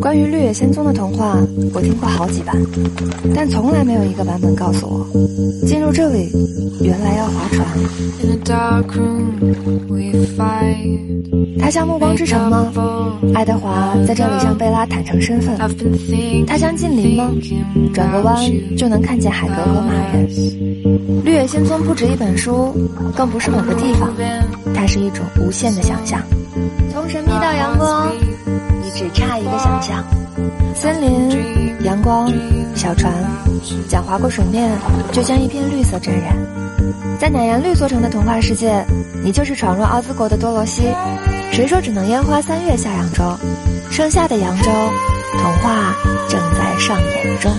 关于《绿野仙踪》的童话，我听过好几版，但从来没有一个版本告诉我，进入这里原来要划船。他像暮光之城吗？爱德华在这里向贝拉坦诚身份。他像近邻吗？转个弯就能看见海格和马人。《绿野仙踪》不止一本书，更不是某个地方，它是一种无限的想象。从神秘到阳光。只差一个想象，森林、阳光、小船，脚划过水面，就将一片绿色沾染。在奶盐绿做成的童话世界，你就是闯入奥兹国的多罗西。谁说只能烟花三月下扬州？盛夏的扬州，童话正在上演中。